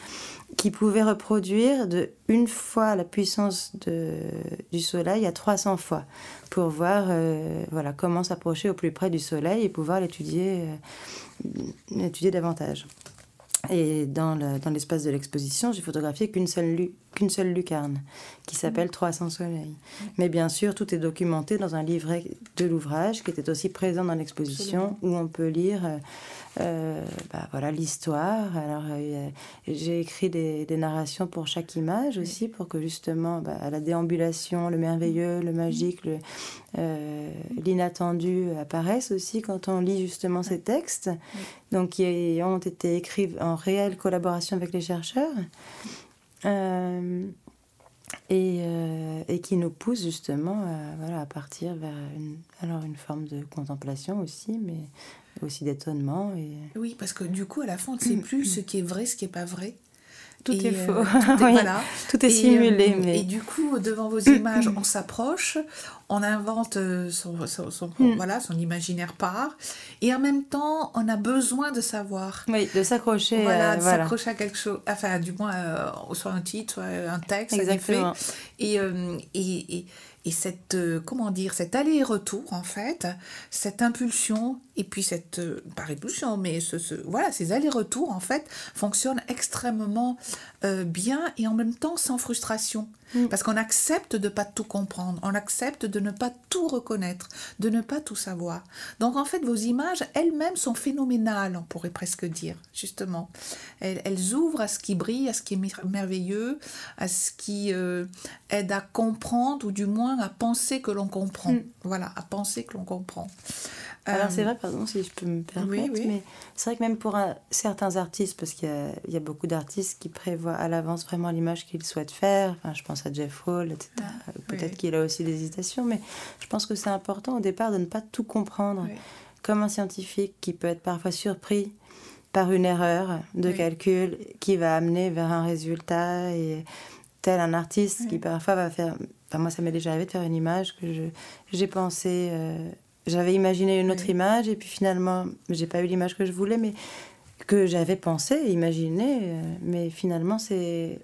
qui pouvait reproduire de une fois la puissance de, du Soleil à 300 fois pour voir euh, voilà, comment s'approcher au plus près du Soleil et pouvoir l'étudier euh, davantage. Et dans l'espace de l'exposition, j'ai photographié qu'une seule, qu'une seule lucarne, qui s'appelle 300 soleils. Mais bien sûr, tout est documenté dans un livret de l'ouvrage qui était aussi présent dans l'exposition, où on peut lire euh, euh, bah, voilà l'histoire. Alors euh, j'ai écrit des, narrations pour chaque image aussi pour que justement bah, la déambulation, le merveilleux, le magique, euh, l'inattendu apparaissent aussi quand on lit justement ces textes. Donc qui ont été écrits en réelle collaboration avec les chercheurs. Et, et, qui nous poussent justement à, voilà, à partir vers une, alors une forme de contemplation aussi, mais aussi d'étonnement. Et... Oui, parce que du coup, à la fin, on ne sait plus ce qui est vrai, ce qui n'est pas vrai. Tout est faux. Euh, tout, est, [laughs] voilà. tout est simulé. Euh, mais... Et du coup, devant vos images, on s'approche, on invente euh, son, son, mm. voilà, son imaginaire part, et en même temps, on a besoin de savoir. Oui, de s'accrocher. Voilà, de s'accrocher à quelque chose, enfin, du moins, soit un titre, soit un texte. Exactement. Et, et, et, et cette, comment dire, cet aller-retour, en fait, cette impulsion, et puis cette, euh, pas répulsion, mais ce, ce- voilà, ces allers-retours, en fait, fonctionnent extrêmement euh, bien et en même temps sans frustration. Mm. Parce qu'on accepte de pas tout comprendre, on accepte de ne pas tout reconnaître, de ne pas tout savoir. Donc en fait, vos images elles-mêmes sont phénoménales, on pourrait presque dire, justement. Elles, elles ouvrent à ce qui brille, à ce qui est mer- merveilleux, à ce qui euh, aide à comprendre, ou du moins à penser que l'on comprend. Mm. Voilà, à penser que l'on comprend. Alors Euh, c'est vrai, pardon si je peux me permettre, oui. mais c'est vrai que même pour un- certains artistes, parce qu'il y a, il y a beaucoup d'artistes qui prévoient à l'avance vraiment l'image qu'ils souhaitent faire, enfin, je pense à Jeff Hall, etc. Peut-être Ah, oui. qu'il a aussi des hésitations, mais je pense que c'est important au départ de ne pas tout comprendre. Oui. Comme un scientifique qui peut être parfois surpris par une erreur de Oui. calcul qui va amener vers un résultat et tel un artiste qui Oui. parfois va faire enfin moi ça m'est déjà arrivé de faire une image que j'ai pensé euh, j'avais imaginé une autre Oui. image et puis finalement j'ai pas eu l'image que je voulais mais que j'avais pensé imaginé euh, mais finalement c'est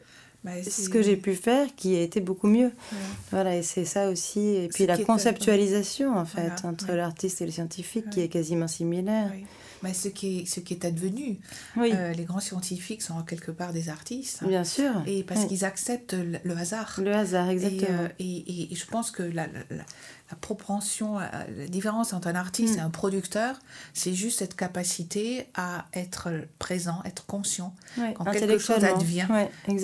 bah, ce que j'ai pu faire qui a été beaucoup mieux Ouais. voilà et c'est ça aussi et puis la conceptualisation en fait Voilà, entre l'artiste et le scientifique qui est quasiment similaire Oui. Bah, ce, qui est, ce qui est advenu. oui Euh, les grands scientifiques sont quelque part des artistes. hein. bien sûr Et parce qu'ils acceptent le, le hasard. le hasard Et, exactement euh, et, et- et je pense que la, la, la- propension, la différence entre un artiste Mm. et un producteur, c'est juste cette capacité à être présent, être conscient, Ouais, quand quelque chose advient Ouais, et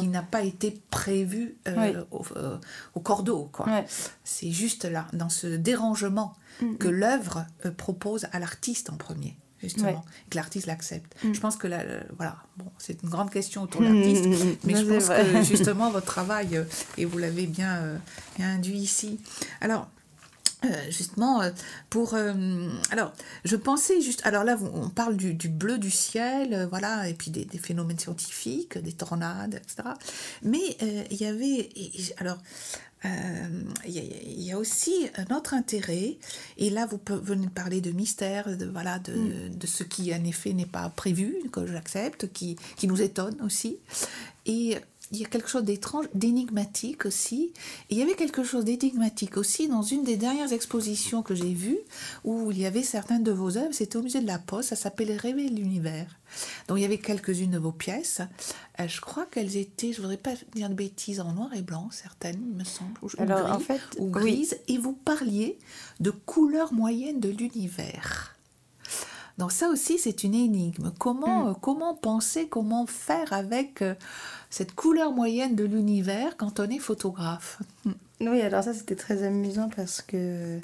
qui n'a pas été prévu euh, au, euh, au cordeau. Quoi. C'est juste là, dans ce dérangement, Mm, que l'œuvre euh, propose à l'artiste en premier. Justement, Ouais. et que l'artiste l'accepte. Mm. Je pense que la- voilà, bon, c'est une grande question autour de l'artiste, mais je pense vrai. que [laughs] justement votre travail, euh, et vous l'avez bien, euh, bien induit ici. Alors, euh, justement, euh, pour. euh, alors, je pensais juste. Alors là, on parle du, du bleu du ciel, voilà, et puis des, des phénomènes scientifiques, des tornades, etc. Mais il y avait. et- alors. Il y, a- il y a aussi un autre intérêt, et là vous venez de parler de mystère, de, voilà, de, de ce qui en effet n'est pas prévu, que j'accepte, qui, qui nous étonne aussi. Et il y a quelque chose d'étrange, d'énigmatique aussi. Et il y avait quelque chose d'énigmatique aussi dans une des dernières expositions que j'ai vues, où il y avait certaines de vos œuvres, c'était au musée de la Poste, ça s'appelait Rêver l'univers. Donc il y avait quelques-unes de vos pièces. Euh, je crois qu'elles étaient, je voudrais pas dire de bêtises, en noir et blanc, certaines, il me semble, ou, Alors, en fait, ou oui. grises, et vous parliez de couleurs moyennes de l'univers. Donc ça aussi, c'est une énigme. Comment, Mm. euh, comment penser, comment faire avec euh, cette couleur moyenne de l'univers quand on est photographe? Oui, alors ça c'était très amusant parce que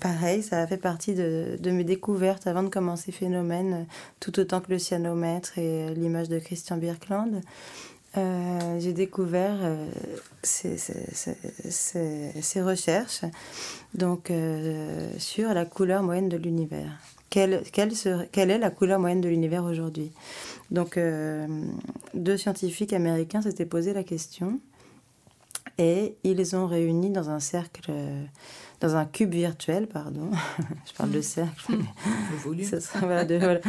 pareil, ça a fait partie de, de mes découvertes avant de commencer Phénomène, tout autant que le cyanomètre et l'image de Christian Birkeland. Euh, j'ai découvert euh, ces, ces- ces- ces- ces recherches donc, euh, sur la couleur moyenne de l'univers. Quelle, quelle, serait- quelle est la couleur moyenne de l'univers aujourd'hui Donc, euh, deux scientifiques américains s'étaient posé la question et ils ont réuni dans un cercle, dans un cube virtuel, pardon. [laughs] Je parle de cercle. ça serait- voilà, de- voilà.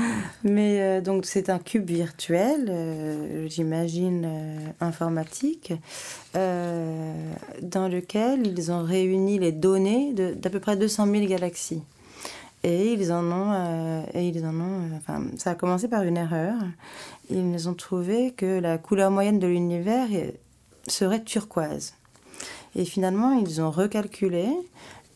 Mais euh, donc c'est un cube virtuel, euh, j'imagine informatique, dans lequel ils ont réuni les données d'à peu près 200 000 galaxies. Et ils en ont, euh, et ils en ont, euh, enfin, ça a commencé par une erreur. Ils ont trouvé que la couleur moyenne de l'univers serait turquoise. Et finalement, ils ont recalculé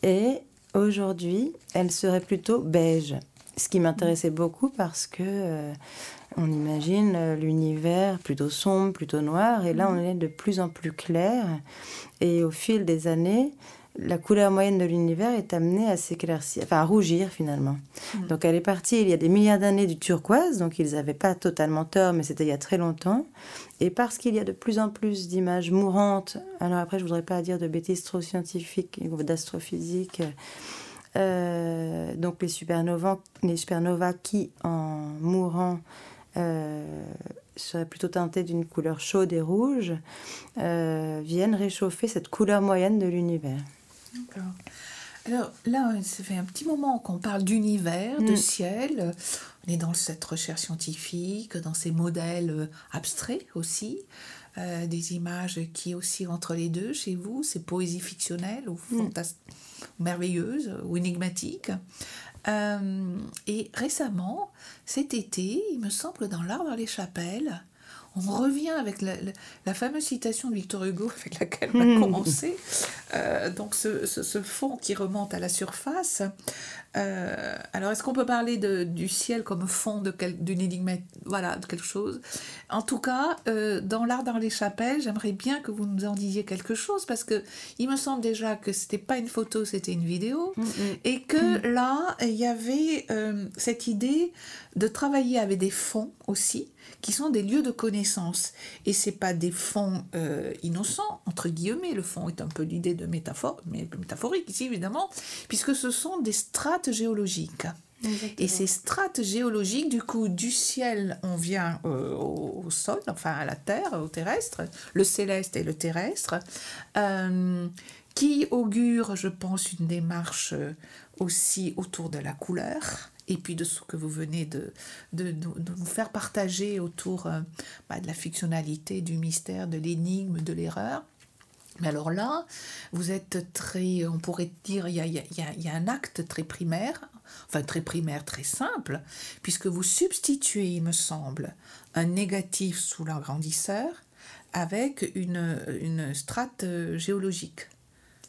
et aujourd'hui, elle serait plutôt beige. Ce qui m'intéressait beaucoup parce que euh, on imagine l'univers plutôt sombre, plutôt noir, et là on est de plus en plus clair. Et au fil des années, la couleur moyenne de l'univers est amenée à s'éclaircir, enfin à rougir finalement. Mm. Donc elle est partie il y a des milliards d'années du turquoise, donc ils n'avaient pas totalement tort, mais c'était il y a très longtemps. Et parce qu'il y a de plus en plus d'images mourantes, alors après je voudrais pas dire de bêtises trop scientifiques ou d'astrophysique, euh, donc les supernovas, les supernovas qui en mourant euh, seraient plutôt teintées d'une couleur chaude et rouge, euh, viennent réchauffer cette couleur moyenne de l'univers. D'accord. Alors là, ça fait un petit moment qu'on parle d'univers, de Mm. ciel. On est dans cette recherche scientifique, dans ces modèles euh, abstraits aussi, euh, des images qui aussi entre les deux chez vous, ces poésies fictionnelles ou Mm. fantas- merveilleuses ou énigmatiques. Euh, et récemment, cet été, il me semble, dans l'art dans les chapelles, on revient avec la, la- la fameuse citation de Victor Hugo [laughs] avec laquelle on a commencé. Euh, donc ce, ce- ce fond qui remonte à la surface. Euh, alors est-ce qu'on peut parler de, du ciel comme fond de d'une énigme, voilà, de quelque chose? En tout cas, euh, dans l'art dans les chapelles, j'aimerais bien que vous nous en disiez quelque chose parce que il me semble déjà que c'était pas une photo, c'était une vidéo. Et que là, il y avait cette idée de travailler avec des fonds aussi, qui sont des lieux de connaissance. Et c'est pas des fonds euh, innocents, entre guillemets. Le fond est un peu l'idée de métaphore, mais métaphorique ici évidemment, puisque ce sont des strates géologiques. Et ces strates géologiques, du coup, du ciel, on vient euh, au, au sol, enfin à la terre, au terrestre, le céleste et le terrestre, euh, qui augure, je pense, une démarche aussi autour de la couleur. Et puis de ce que vous venez de, de, faire partager autour euh, bah, de la fictionnalité, du mystère, de l'énigme, de l'erreur. Mais alors là, vous êtes très, on pourrait dire, il y a, y un acte très primaire, enfin très primaire, très simple, puisque vous substituez, il me semble, un négatif sous l'agrandisseur avec une, une strate euh, géologique.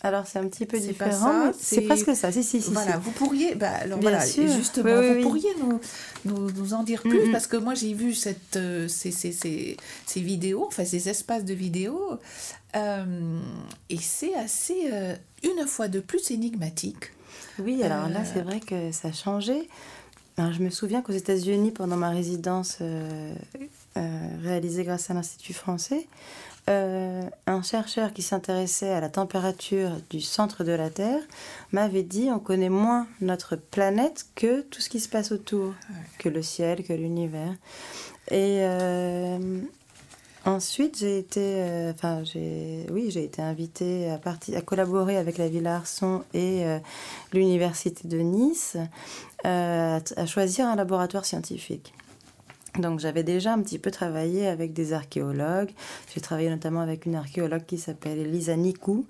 Alors c'est un petit peu différent, c'est presque ça. Si, si, si. voilà, si. vous pourriez, bah, alors Bien voilà, sûr. justement, Oui, oui, vous oui. pourriez nous, nous, nous en dire Mm, plus mm. parce que moi j'ai vu cette, euh, ces, ces, ces, ces vidéos, enfin ces espaces de vidéos, euh, et c'est assez, euh, une fois de plus, énigmatique. Oui, alors là, c'est vrai que ça a changé. Alors, je me souviens qu'aux États-Unis, pendant ma résidence réalisée grâce à l'Institut français, euh, un chercheur qui s'intéressait à la température du centre de la Terre m'avait dit on connaît moins notre planète que tout ce qui se passe autour, que le ciel, que l'univers. Et euh, ensuite, j'ai été, euh, enfin, j'ai, oui, j'ai été invitée à, collaborer avec la Villa Arson et l'Université de Nice à choisir un laboratoire scientifique. Donc j'avais déjà un petit peu travaillé avec des archéologues. J'ai travaillé notamment avec une archéologue qui s'appelle Elisa Nikou.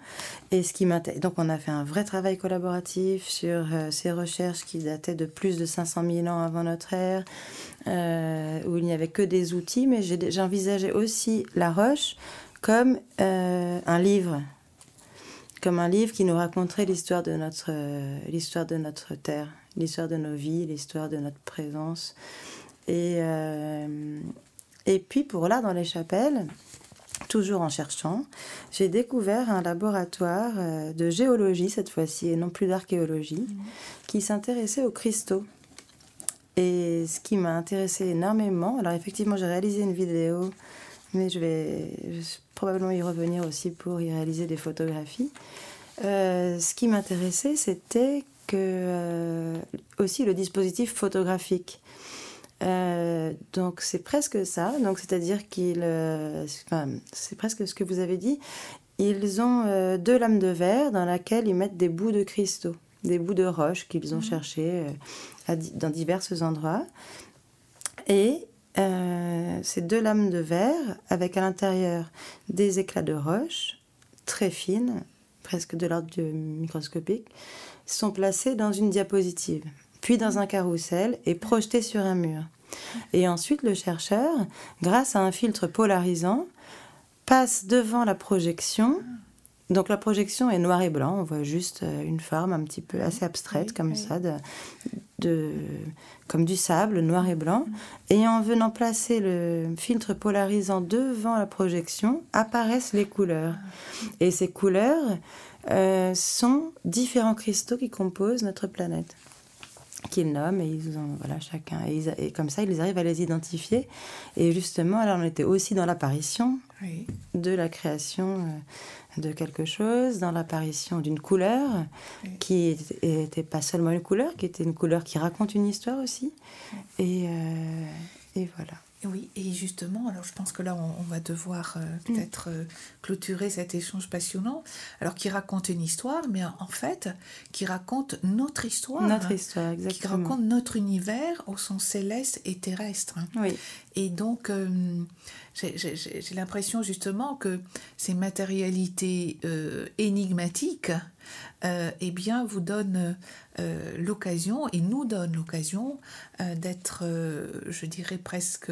Et ce qui donc on a fait un vrai travail collaboratif sur euh, ces recherches qui dataient de plus de 500 000 ans avant notre ère, euh, où il n'y avait que des outils, mais j'ai- aussi la roche comme euh, un livre, comme un livre qui nous raconterait l'histoire de notre terre, l'histoire de nos vies, l'histoire de notre présence. Et, euh, et puis pour là, dans les chapelles, toujours en cherchant, j'ai découvert un laboratoire euh, de géologie cette fois-ci, et non plus d'archéologie, qui s'intéressait aux cristaux. Et ce qui m'a intéressé énormément, alors effectivement j'ai réalisé une vidéo, mais je vais, je vais probablement y revenir aussi pour y réaliser des photographies. Euh, ce qui m'intéressait, c'était que euh, aussi le dispositif photographique. Euh, donc c'est presque ça. Donc c'est-à-dire qu'ils, euh, enfin, c'est presque ce que vous avez dit. Ils ont euh, deux lames de verre dans lesquelles ils mettent des bouts de cristaux, des bouts de roche qu'ils ont cherchés à di- dans divers endroits. Et ces deux lames de verre avec à l'intérieur des éclats de roche très fines, presque de l'ordre microscopique, sont placés dans une diapositive, puis dans un carrousel et projetés sur un mur. Et ensuite, le chercheur, grâce à un filtre polarisant, passe devant la projection. Donc la projection est noir et blanc, on voit juste euh, une forme un petit peu assez abstraite Oui, comme oui. ça, de, de- comme du sable noir et blanc. Et en venant placer le filtre polarisant devant la projection, apparaissent les couleurs. Et ces couleurs euh, sont différents cristaux qui composent notre planète qu'ils nomment et ils ont voilà chacun et, ils- et comme ça ils arrivent à les identifier et justement alors on était aussi dans l'apparition Oui. de la création euh, de quelque chose, dans l'apparition d'une couleur Oui. qui n'était pas seulement une couleur, qui était une couleur qui raconte une histoire aussi. Et, euh, et voilà. Oui, et justement, alors je pense que là, on, va devoir euh, Mm. peut-être euh, clôturer cet échange passionnant. Alors, qui raconte une histoire, mais en fait, qui raconte notre histoire. Notre histoire, Qui exactement. raconte notre univers au sens céleste et terrestre. Oui, Et donc, euh, j'ai- l'impression justement que ces matérialités énigmatiques, euh, eh bien, vous donnent euh, l'occasion, et nous donnent l'occasion euh, d'être, je dirais presque,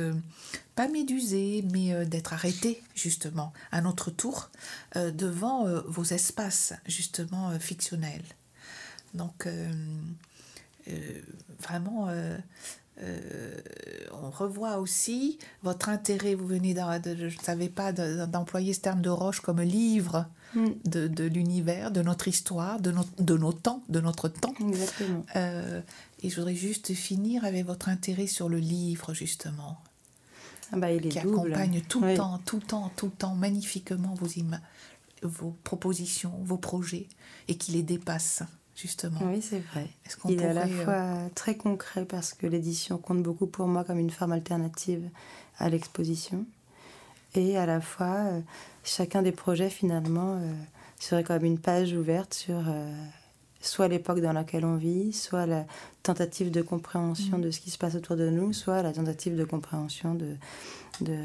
pas médusés, mais d'être arrêtés, justement, à notre tour, devant vos espaces, justement, fictionnels. Donc, vraiment, euh, on revoit aussi votre intérêt. Vous venez, de, je ne savais pas, de- d'employer ce terme de roche comme livre Mm. de, de l'univers, de notre histoire, de, nos temps, de notre temps. exactement. Euh, et je voudrais juste finir avec votre intérêt sur le livre, justement, Ah bah, il est qui double. accompagne tout le Oui. temps, tout le temps, tout le temps, magnifiquement vos, vos propositions, vos projets, et qui les dépasse, justement. Oui, c'est vrai. Est-ce qu'on Il est à la euh, fois très concret parce que l'édition compte beaucoup pour moi comme une forme alternative à l'exposition. Et à la fois, euh, chacun des projets finalement euh, serait comme une page ouverte sur euh, soit l'époque dans laquelle on vit, soit la tentative de compréhension de ce qui se passe autour de nous, soit la tentative de compréhension de, de,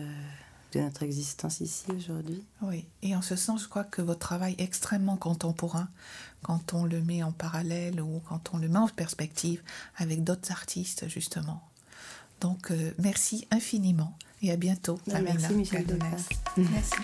de notre existence ici aujourd'hui. Oui, et en ce sens, je crois que votre travail est extrêmement contemporain quand on le met en parallèle ou quand on le met en perspective avec d'autres artistes, justement. Donc, euh, merci infiniment et à bientôt. Merci, Amina Michel. Merci.